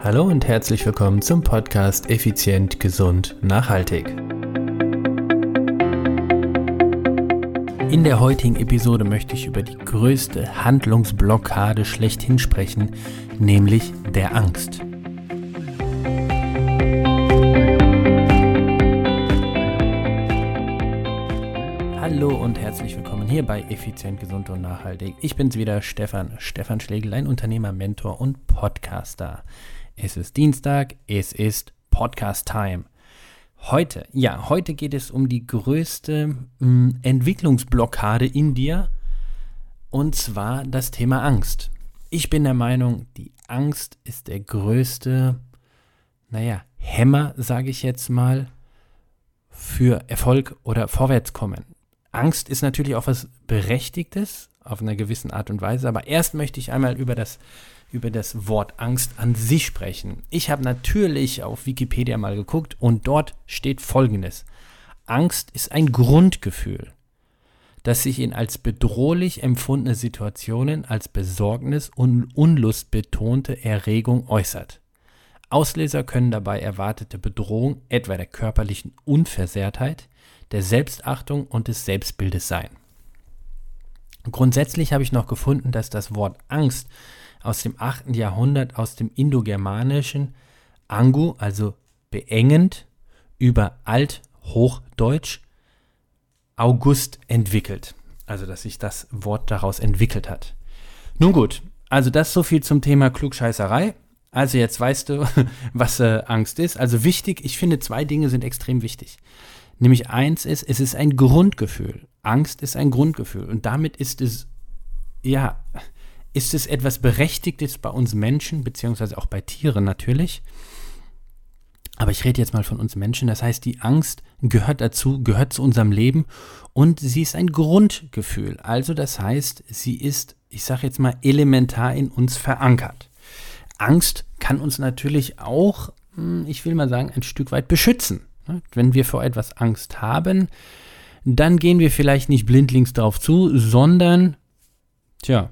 Hallo und herzlich willkommen zum Podcast Effizient, Gesund, Nachhaltig. In der heutigen Episode möchte ich über die größte Handlungsblockade schlechthin sprechen, nämlich der Angst. Hallo und herzlich willkommen hier bei Effizient, Gesund und Nachhaltig. Ich bin's wieder, Stefan, Stefan Schlegel, ein Unternehmer, Mentor und Podcaster. Es ist Dienstag, es ist Podcast-Time. Heute, ja, heute geht es um die größte mh, hm, Entwicklungsblockade in dir und zwar das Thema Angst. Ich bin der Meinung, die Angst ist der größte, naja, Hämmer, sage ich jetzt mal, für Erfolg oder Vorwärtskommen. Angst ist natürlich auch was Berechtigtes auf einer gewissen Art und Weise, aber erst möchte ich einmal über das über das Wort Angst an sich sprechen. Ich habe natürlich auf Wikipedia mal geguckt und dort steht Folgendes. Angst ist ein Grundgefühl, das sich in als bedrohlich empfundene Situationen als Besorgnis und Unlust betonte Erregung äußert. Auslöser können dabei erwartete Bedrohung etwa der körperlichen Unversehrtheit, der Selbstachtung und des Selbstbildes sein. Grundsätzlich habe ich noch gefunden, dass das Wort Angst aus dem 8. Jahrhundert aus dem Indogermanischen Angu, also beengend, über Althochdeutsch August entwickelt. Also, dass sich das Wort daraus entwickelt hat. Nun gut, also das so viel zum Thema Klugscheißerei. Also jetzt weißt du, was äh, Angst ist. Also wichtig, ich finde zwei Dinge sind extrem wichtig. Nämlich eins ist, es ist ein Grundgefühl. Angst ist ein Grundgefühl. Und damit ist es, ja, ist es etwas Berechtigtes bei uns Menschen, beziehungsweise auch bei Tieren natürlich. Aber ich rede jetzt mal von uns Menschen. Das heißt, die Angst gehört dazu, gehört zu unserem Leben und sie ist ein Grundgefühl. Also das heißt, sie ist, ich sage jetzt mal, elementar in uns verankert. Angst kann uns natürlich auch, hm, ich will mal sagen, ein Stück weit beschützen. Wenn wir vor etwas Angst haben, dann gehen wir vielleicht nicht blindlings darauf zu, sondern, tja,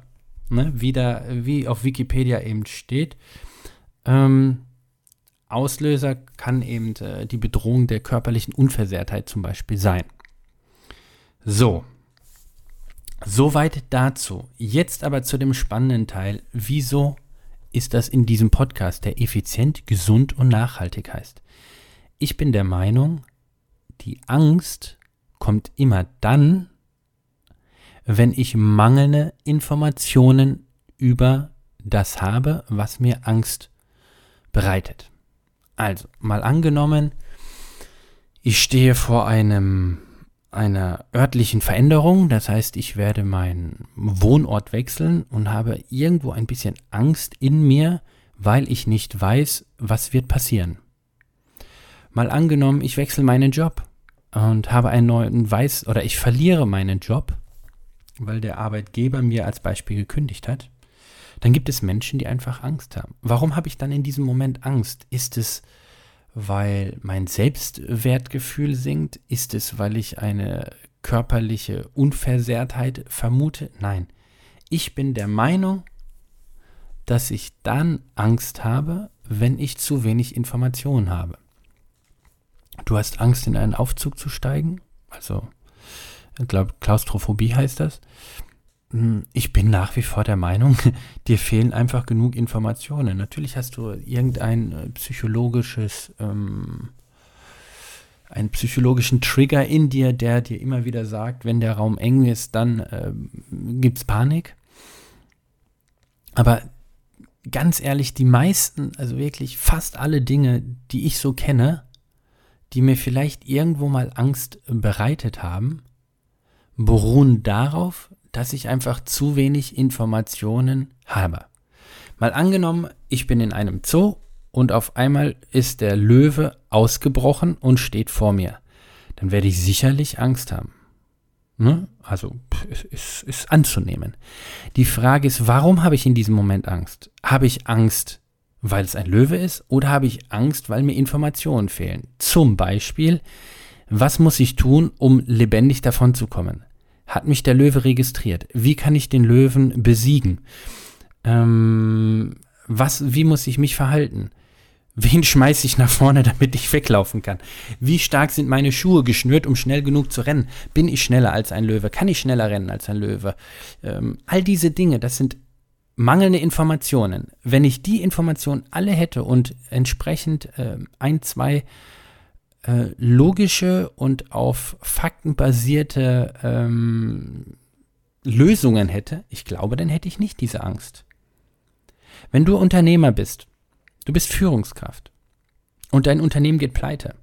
ne, wie, wie auf Wikipedia eben steht. Ähm, Auslöser kann eben äh, die Bedrohung der körperlichen Unversehrtheit zum Beispiel sein. So, soweit dazu. Jetzt aber zu dem spannenden Teil. Wieso ist das in diesem Podcast, der effizient, gesund und nachhaltig heißt? Ich bin der Meinung, die Angst kommt immer dann, wenn ich mangelnde Informationen über das habe, was mir Angst bereitet. Also, mal angenommen, ich stehe vor einem einer örtlichen Veränderung, das heißt, ich werde meinen Wohnort wechseln und habe irgendwo ein bisschen Angst in mir, weil ich nicht weiß, was wird passieren. Mal angenommen, ich wechsle meinen Job und habe einen neuen Weiß oder ich verliere meinen Job weil der Arbeitgeber mir als Beispiel gekündigt hat, dann gibt es Menschen, die einfach Angst haben. Warum habe ich dann in diesem Moment Angst? Ist es, weil mein Selbstwertgefühl sinkt? Ist es, weil ich eine körperliche Unversehrtheit vermute? Nein. Ich bin der Meinung, dass ich dann Angst habe, wenn ich zu wenig Informationen habe. Du hast Angst, in einen Aufzug zu steigen? Also ich glaube, Klaustrophobie heißt das. Hm, ich bin nach wie vor der Meinung, dir fehlen einfach genug Informationen. Natürlich hast du irgendein äh, psychologisches, ähm, einen psychologischen Trigger in dir, der dir immer wieder sagt, wenn der Raum eng ist, dann ähm, gibt es Panik. Aber ganz ehrlich, die meisten, also wirklich fast alle Dinge, die ich so kenne, die mir vielleicht irgendwo mal Angst bereitet haben, beruhen darauf, dass ich einfach zu wenig Informationen habe. Mal angenommen, ich bin in einem Zoo und auf einmal ist der Löwe ausgebrochen und steht vor mir. Dann werde ich sicherlich Angst haben. Ne? Also ist, ist anzunehmen. Die Frage ist, warum habe ich in diesem Moment Angst? Habe ich Angst, weil es ein Löwe ist oder habe ich Angst, weil mir Informationen fehlen? Zum Beispiel, was muss ich tun, um lebendig davon zu kommen? Hat mich der Löwe registriert? Wie kann ich den Löwen besiegen? Ähm, Was, wie muss ich mich verhalten? Wen schmeiße ich nach vorne, damit ich weglaufen kann? Wie stark sind meine Schuhe geschnürt, um schnell genug zu rennen? Bin ich schneller als ein Löwe? Kann ich schneller rennen als ein Löwe? Ähm, all diese Dinge, das sind mangelnde Informationen. Wenn ich die Informationen alle hätte und entsprechend äh, ein, zwei äh, logische und auf Fakten basierte ähm, Lösungen hätte, ich glaube, dann hätte ich nicht diese Angst. Wenn du Unternehmer bist, du bist Führungskraft und dein Unternehmen geht pleite,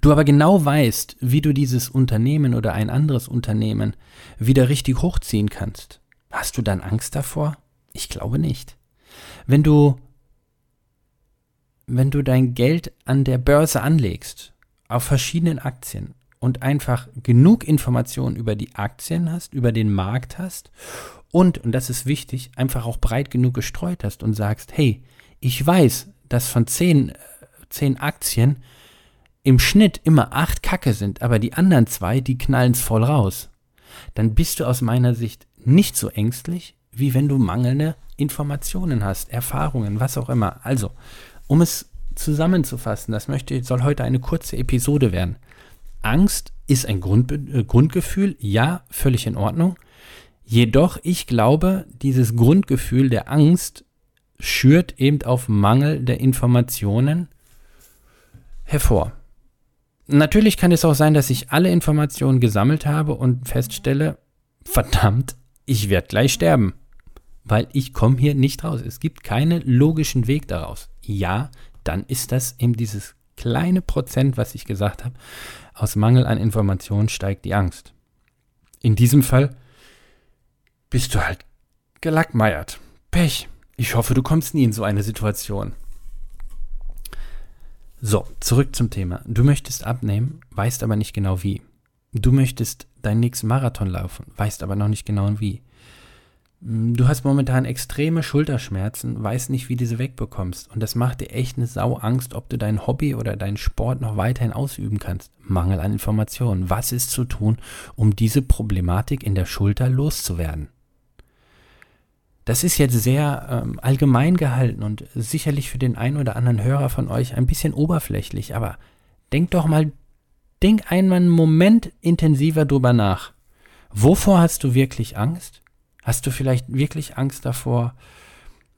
du aber genau weißt, wie du dieses Unternehmen oder ein anderes Unternehmen wieder richtig hochziehen kannst, hast du dann Angst davor? Ich glaube nicht. Wenn du wenn du dein Geld an der Börse anlegst, auf verschiedenen Aktien und einfach genug Informationen über die Aktien hast, über den Markt hast und, und das ist wichtig, einfach auch breit genug gestreut hast und sagst, hey, ich weiß, dass von zehn, zehn Aktien im Schnitt immer acht Kacke sind, aber die anderen zwei, die knallen es voll raus. Dann bist du aus meiner Sicht nicht so ängstlich, wie wenn du mangelnde Informationen hast, Erfahrungen, was auch immer. Also, um es zusammenzufassen, das möchte, soll heute eine kurze Episode werden. Angst ist ein Grund, äh, Grundgefühl, ja, völlig in Ordnung. Jedoch, ich glaube, dieses Grundgefühl der Angst schürt eben auf Mangel der Informationen hervor. Natürlich kann es auch sein, dass ich alle Informationen gesammelt habe und feststelle, verdammt, ich werde gleich sterben, weil ich komme hier nicht raus. Es gibt keinen logischen Weg daraus. Ja, dann ist das eben dieses kleine Prozent, was ich gesagt habe, aus Mangel an Informationen steigt die Angst. In diesem Fall bist du halt gelackmeiert. Pech. Ich hoffe, du kommst nie in so eine Situation. So, zurück zum Thema. Du möchtest abnehmen, weißt aber nicht genau wie. Du möchtest deinen nächsten Marathon laufen, weißt aber noch nicht genau wie. Du hast momentan extreme Schulterschmerzen, weißt nicht, wie du sie wegbekommst. Und das macht dir echt eine Sau Angst, ob du dein Hobby oder deinen Sport noch weiterhin ausüben kannst. Mangel an Informationen. Was ist zu tun, um diese Problematik in der Schulter loszuwerden? Das ist jetzt sehr ähm, allgemein gehalten und sicherlich für den einen oder anderen Hörer von euch ein bisschen oberflächlich, aber denk doch mal, denk einmal einen Moment intensiver drüber nach. Wovor hast du wirklich Angst? Hast du vielleicht wirklich Angst davor,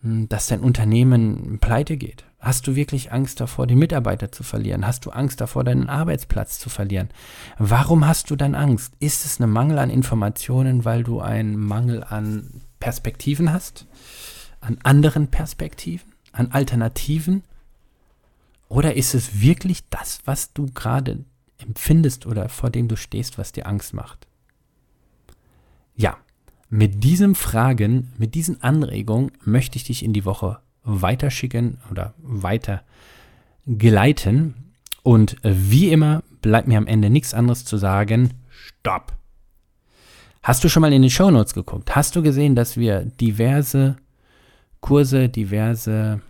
hm, dass dein Unternehmen pleite geht? Hast du wirklich Angst davor, die Mitarbeiter zu verlieren? Hast du Angst davor, deinen Arbeitsplatz zu verlieren? Warum hast du dann Angst? Ist es ein Mangel an Informationen, weil du einen Mangel an Perspektiven hast? An anderen Perspektiven? An Alternativen? Oder ist es wirklich das, was du gerade empfindest oder vor dem du stehst, was dir Angst macht? Ja, mit diesen Fragen, mit diesen Anregungen möchte ich dich in die Woche weiterschicken oder weiter geleiten. Und wie immer bleibt mir am Ende nichts anderes zu sagen. Stopp! Hast du schon mal in die Show Notes geguckt? Hast du gesehen, dass wir diverse Kurse, diverse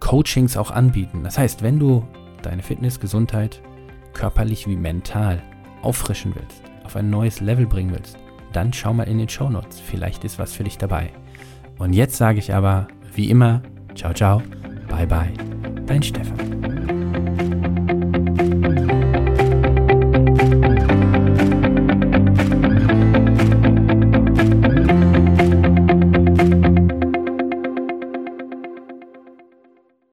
Coachings auch anbieten? Das heißt, wenn du deine Fitness, Gesundheit, körperlich wie mental auffrischen willst, auf ein neues Level bringen willst, dann schau mal in den Show Notes. Vielleicht ist was für dich dabei. Und jetzt sage ich aber, wie immer, ciao, ciao, bye, bye, dein Stefan.